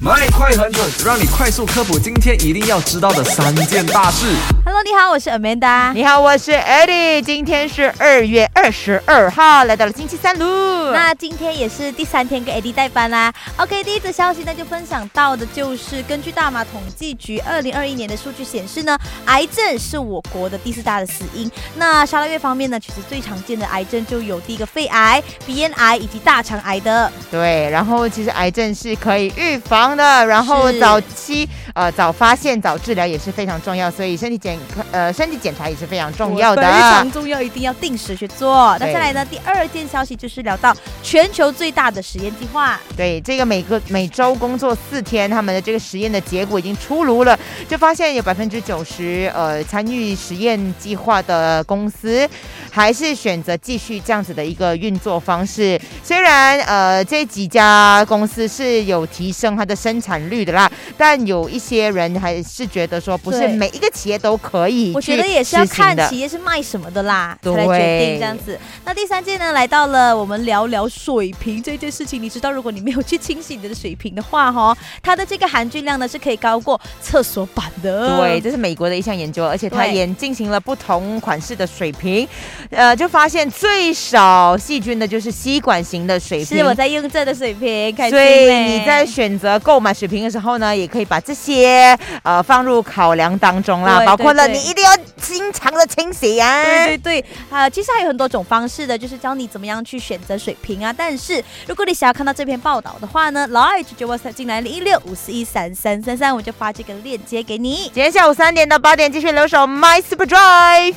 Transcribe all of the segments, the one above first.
麦快很准，让你快速科普今天一定要知道的三件大事。Hello，你好，我是 Amanda。你好，我是 Eddie，今天是二月二十二号，来到了星期三喽。那今天也是第三天跟 Eddie 代班啦。OK，第一则消息呢就分享到的就是，根据大马统计局二零二一年的数据显示呢，癌症是我国的第四大的死因。那沙拉月方面呢，其实最常见的癌症就有第一个肺癌、鼻咽癌以及大肠癌的。对，然后其实癌症是可以预防的，然后早期呃早发现早治疗也是非常重要，所以身体检呃身体检查也是非常重要的。非常重要，一定要定时去做。那对再来呢，第二件消息就是聊到全球最大的实验计划。对，这个每个每周工作四天，他们的这个实验的结果已经出炉了，就发现有百分之九十呃参与实验计划的公司，还是选择继续这样子的一个运作方式。虽然呃这几家公司是有提升它的生产率的啦，但有一些人还是觉得说，不是每一个企业都可以我觉得也是要看企业是卖什么的啦，来决定这样子。那第三件呢，来到了我们聊聊水瓶这件事情。你知道，如果你没有去清洗你的水瓶的话，哈，它的这个含菌量呢是可以高过厕所板的。对，这是美国的一项研究，而且它也进行了不同款式的水瓶，呃，就发现最少细菌的就是吸管型的水瓶。是我在用这的水瓶，所以你在选择购买水瓶的时候呢，也可以把这些呃放入考量当中啦，对包括了你一定要经常的清洗啊。对对对，啊、其实还有很多种方式的，就是教你怎么样去选择水瓶啊。但是如果你想要看到这篇报道的话呢，老爱就就我进来零一六五四一三三三三，我就发这个链接给你。今天下午三点到八点继续留守 My Super Drive。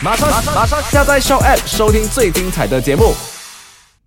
马上马上下载 Show App 收听最精彩的节目。